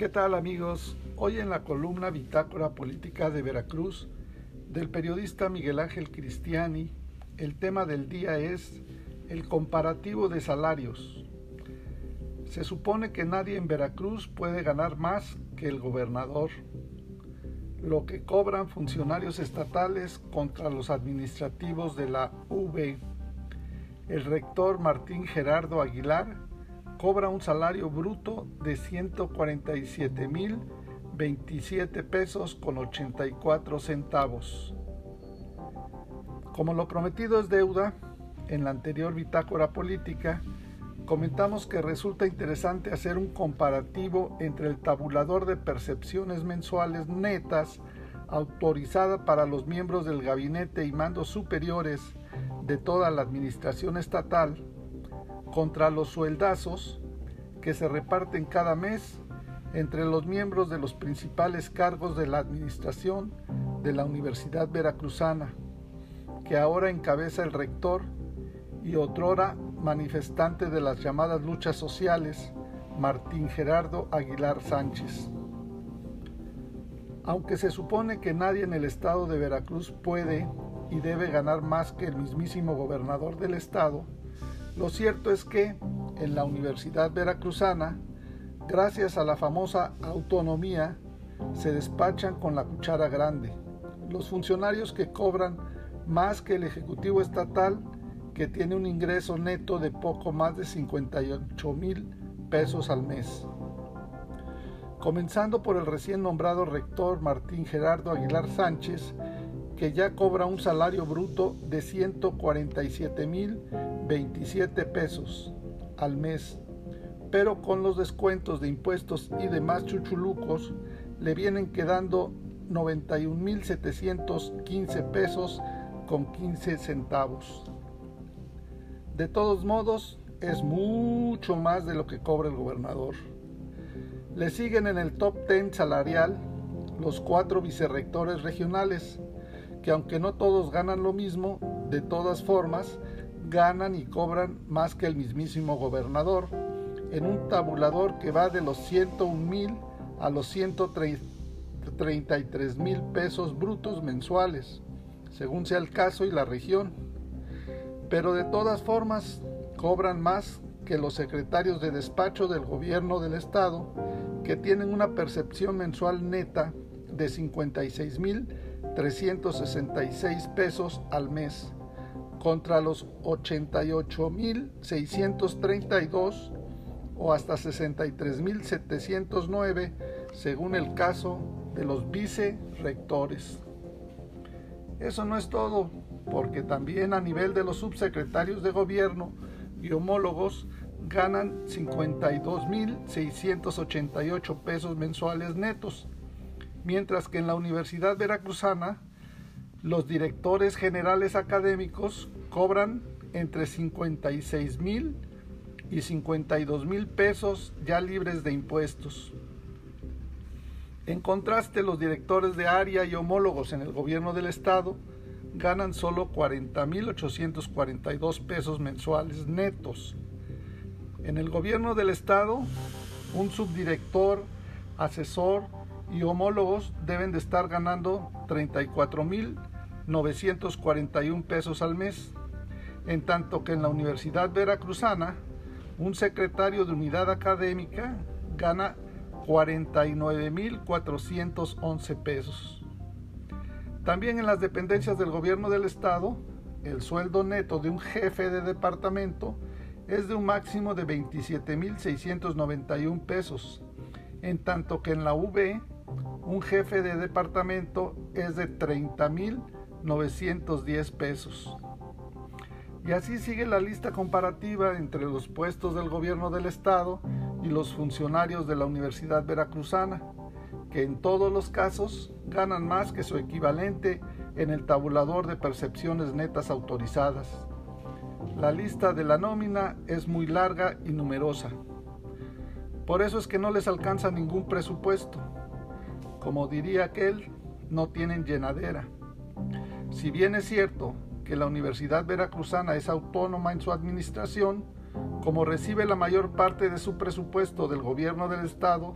¿Qué tal amigos? Hoy en la columna Bitácora Política de Veracruz del periodista Miguel Ángel Cristiani, el tema del día es el comparativo de salarios. Se supone que nadie en Veracruz puede ganar más que el gobernador. Lo que cobran funcionarios estatales contra los administrativos de la UV. El rector Martín Gerardo Aguilar cobra un salario bruto de 147 mil 27 pesos con 84 centavos. Como lo prometido es deuda, en la anterior bitácora política, comentamos que resulta interesante hacer un comparativo entre el tabulador de percepciones mensuales netas autorizada para los miembros del gabinete y mandos superiores de toda la administración estatal contra los sueldazos que se reparten cada mes entre los miembros de los principales cargos de la administración de la Universidad Veracruzana, que ahora encabeza el rector y otrora manifestante de las llamadas luchas sociales, Martín Gerardo Aguilar Sánchez. Aunque se supone que nadie en el estado de Veracruz puede y debe ganar más que el mismísimo gobernador del estado, lo cierto es que en la Universidad Veracruzana, gracias a la famosa autonomía, se despachan con la cuchara grande. Los funcionarios que cobran más que el Ejecutivo Estatal, que tiene un ingreso neto de poco más de 58 mil pesos al mes. Comenzando por el recién nombrado rector Martín Gerardo Aguilar Sánchez, que ya cobra un salario bruto de 147 mil 27 pesos al mes, pero con los descuentos de impuestos y demás chuchulucos le vienen quedando 91 mil 715 pesos con 15 centavos. De todos modos, es mucho más de lo que cobra el gobernador. Le siguen en el top 10 salarial los cuatro vicerrectores regionales, que aunque no todos ganan lo mismo, de todas formas ganan y cobran más que el mismísimo gobernador, en un tabulador que va de los 101 mil a los 133 mil pesos brutos mensuales, según sea el caso y la región. Pero de todas formas, cobran más que los secretarios de despacho del gobierno del estado, que tienen una percepción mensual neta de 56 mil 366 pesos al mes, contra los 88.632 o hasta 63.709 según el caso de los vice-rectores. Eso no es todo, porque también a nivel de los subsecretarios de gobierno y homólogos ganan 52.688 pesos mensuales netos mientras que en la Universidad Veracruzana los directores generales académicos cobran entre 56 mil y 52 mil pesos ya libres de impuestos. En contraste, los directores de área y homólogos en el gobierno del estado ganan solo 40 mil 842 pesos mensuales netos. En el gobierno del estado, un subdirector, asesor y homólogos deben de estar ganando 34.941 pesos al mes, en tanto que en la Universidad Veracruzana un secretario de unidad académica gana 49.411 pesos. También en las dependencias del gobierno del estado, el sueldo neto de un jefe de departamento es de un máximo de 27.691 pesos, en tanto que en la UB un jefe de departamento es de 30.910 pesos. Y así sigue la lista comparativa entre los puestos del gobierno del estado y los funcionarios de la Universidad Veracruzana, que en todos los casos ganan más que su equivalente en el tabulador de percepciones netas autorizadas. La lista de la nómina es muy larga y numerosa. Por eso es que no les alcanza ningún presupuesto como diría aquel, no tienen llenadera. Si bien es cierto que la Universidad Veracruzana es autónoma en su administración, como recibe la mayor parte de su presupuesto del gobierno del Estado,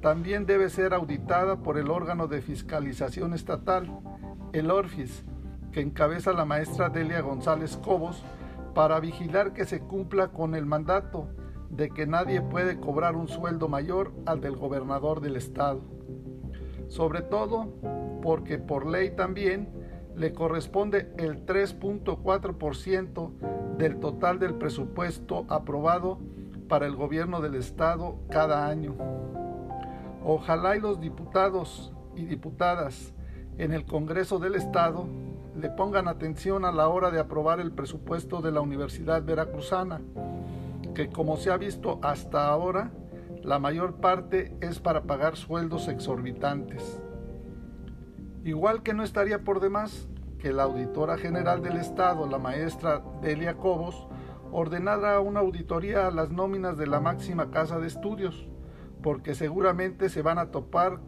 también debe ser auditada por el órgano de fiscalización estatal, el ORFIS, que encabeza la maestra Delia González Cobos, para vigilar que se cumpla con el mandato de que nadie puede cobrar un sueldo mayor al del gobernador del estado. Sobre todo porque por ley también le corresponde el 3.4% del total del presupuesto aprobado para el gobierno del estado cada año. Ojalá y los diputados y diputadas en el Congreso del Estado le pongan atención a la hora de aprobar el presupuesto de la Universidad Veracruzana, que como se ha visto hasta ahora, la mayor parte es para pagar sueldos exorbitantes. Igual que no estaría por demás que la auditora general del Estado, la maestra Delia Cobos, ordenara una auditoría a las nóminas de la máxima casa de estudios, porque seguramente se van a topar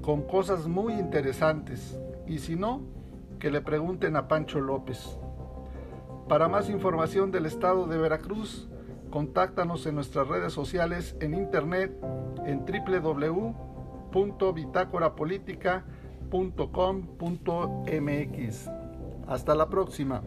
con cosas muy interesantes, y si no, que le pregunten a Pancho López. Para más información del estado de Veracruz, contáctanos en nuestras redes sociales en internet en www.bitácorapolítica.com.mx. Hasta la próxima.